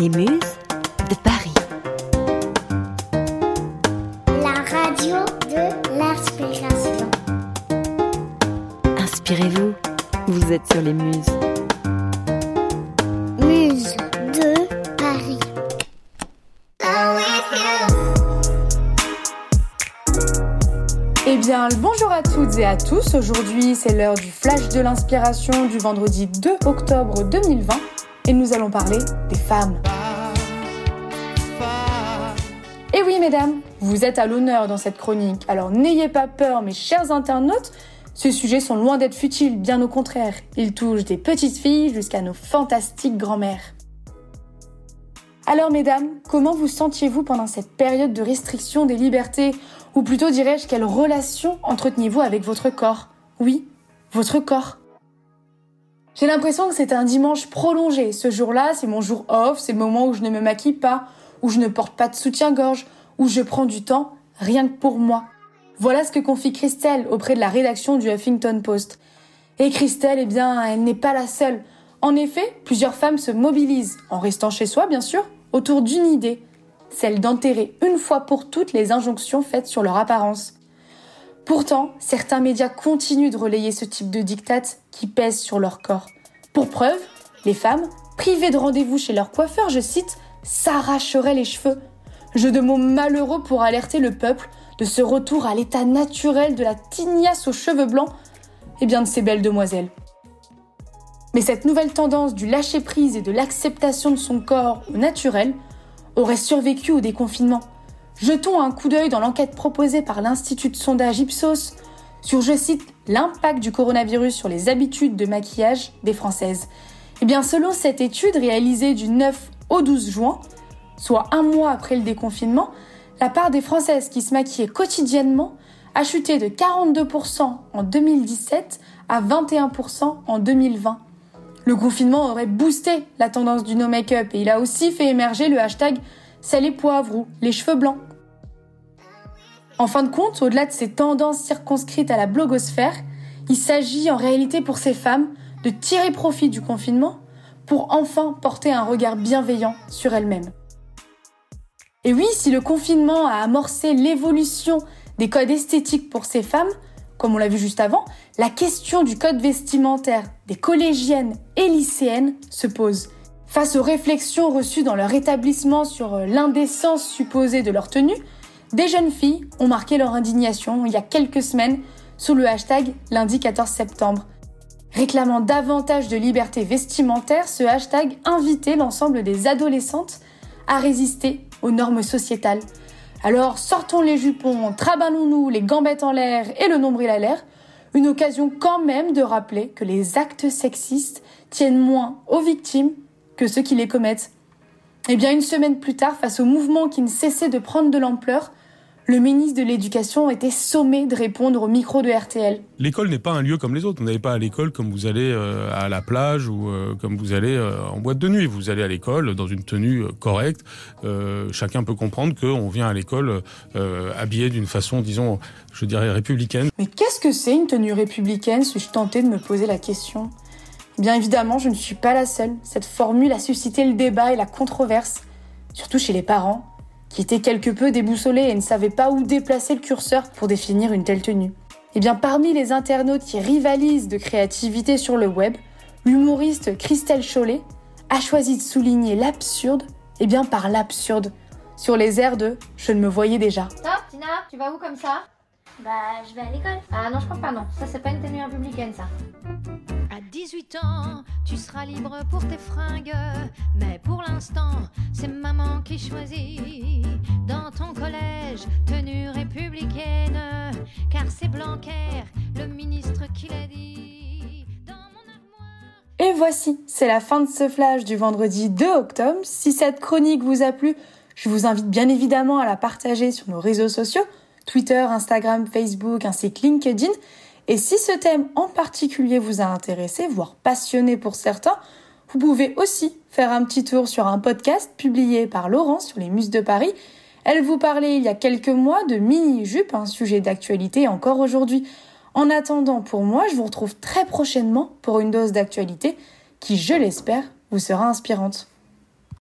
Les Muses de Paris. La radio de l'inspiration. Inspirez-vous, vous êtes sur les Muses. Muse de Paris. Eh bien, bonjour à toutes et à tous. Aujourd'hui, c'est l'heure du flash de l'inspiration du vendredi 2 octobre 2020 et nous allons parler des femmes. Et oui, mesdames, vous êtes à l'honneur dans cette chronique. Alors n'ayez pas peur, mes chers internautes. Ces sujets sont loin d'être futiles, bien au contraire. Ils touchent des petites filles jusqu'à nos fantastiques grand-mères. Alors, mesdames, comment vous sentiez-vous pendant cette période de restriction des libertés? Ou plutôt, dirais-je, quelle relation entreteniez-vous avec votre corps? Oui, votre corps. J'ai l'impression que c'est un dimanche prolongé. Ce jour-là, c'est mon jour off, c'est le moment où je ne me maquille pas, où je ne porte pas de soutien-gorge, où je prends du temps rien que pour moi. Voilà ce que confie Christelle auprès de la rédaction du Huffington Post. Et Christelle, eh bien, elle n'est pas la seule. En effet, plusieurs femmes se mobilisent, en restant chez soi bien sûr, autour d'une idée, celle d'enterrer une fois pour toutes les injonctions faites sur leur apparence. Pourtant, certains médias continuent de relayer ce type de diktat qui pèse sur leur corps. Pour preuve, les femmes, privées de rendez-vous chez leur coiffeur, je cite, s'arracheraient les cheveux. Jeu de mots malheureux pour alerter le peuple de ce retour à l'état naturel de la tignasse aux cheveux blancs et bien de ces belles demoiselles. Mais cette nouvelle tendance du lâcher-prise et de l'acceptation de son corps au naturel aurait survécu au déconfinement. Jetons un coup d'œil dans l'enquête proposée par l'Institut de sondage Ipsos sur, je cite, l'impact du coronavirus sur les habitudes de maquillage des Françaises. Eh bien, selon cette étude réalisée du 9 au 12 juin, soit un mois après le déconfinement, la part des Françaises qui se maquillaient quotidiennement a chuté de 42% en 2017 à 21% en 2020. Le confinement aurait boosté la tendance du no make-up et il a aussi fait émerger le hashtag sel et poivre ou les cheveux blancs. En fin de compte, au-delà de ces tendances circonscrites à la blogosphère, il s'agit en réalité pour ces femmes de tirer profit du confinement pour enfin porter un regard bienveillant sur elles-mêmes. Et oui, si le confinement a amorcé l'évolution des codes esthétiques pour ces femmes, comme on l'a vu juste avant, la question du code vestimentaire des collégiennes et lycéennes se pose. Face aux réflexions reçues dans leur établissement sur l'indécence supposée de leur tenue, des jeunes filles ont marqué leur indignation il y a quelques semaines sous le hashtag lundi 14 septembre. Réclamant davantage de liberté vestimentaire, ce hashtag invitait l'ensemble des adolescentes à résister aux normes sociétales. Alors sortons les jupons, traballons-nous les gambettes en l'air et le nombril à l'air, une occasion quand même de rappeler que les actes sexistes tiennent moins aux victimes que ceux qui les commettent. Et bien une semaine plus tard, face au mouvement qui ne cessait de prendre de l'ampleur, le ministre de l'Éducation était sommé de répondre au micro de RTL. L'école n'est pas un lieu comme les autres. Vous n'allez pas à l'école comme vous allez euh, à la plage ou euh, comme vous allez euh, en boîte de nuit. Vous allez à l'école dans une tenue correcte. chacun peut comprendre qu'on vient à l'école habillé d'une façon, disons, je dirais républicaine. Mais qu'est-ce que c'est une tenue républicaine Suis-je tentée de me poser la question? Bien évidemment, je ne suis pas la seule. Cette formule a suscité le débat et la controverse, surtout chez les parents qui étaient quelque peu déboussolés et ne savaient pas où déplacer le curseur pour définir une telle tenue. Et bien parmi les internautes qui rivalisent de créativité sur le web, l'humoriste Christelle Chollet a choisi de souligner l'absurde, et bien par l'absurde, sur les airs de Je ne me voyais déjà. Stop, Tina, tu vas où comme ça? Bah, je vais à l'école. Ah non, je crois pas, non. Ça, c'est pas une tenue républicaine, ça. À 18 ans, tu seras libre pour tes fringues, mais pour l'instant, c'est maman qui choisit. Dans ton collège, tenue républicaine, car c'est Blanquer, le ministre qui l'a dit. Dans mon armoire. Et voici, c'est la fin de ce flash du vendredi 2 octobre. Si cette chronique vous a plu, je vous invite bien évidemment à la partager sur nos réseaux sociaux, Twitter, Instagram, Facebook ainsi que LinkedIn. Et si ce thème en particulier vous a intéressé, voire passionné pour certains, vous pouvez aussi faire un petit tour sur un podcast publié par Laurence sur les Muses de Paris. Elle vous parlait il y a quelques mois de mini-jupe, un sujet d'actualité encore aujourd'hui. En attendant, pour moi, je vous retrouve très prochainement pour une dose d'actualité qui, je l'espère, vous sera inspirante.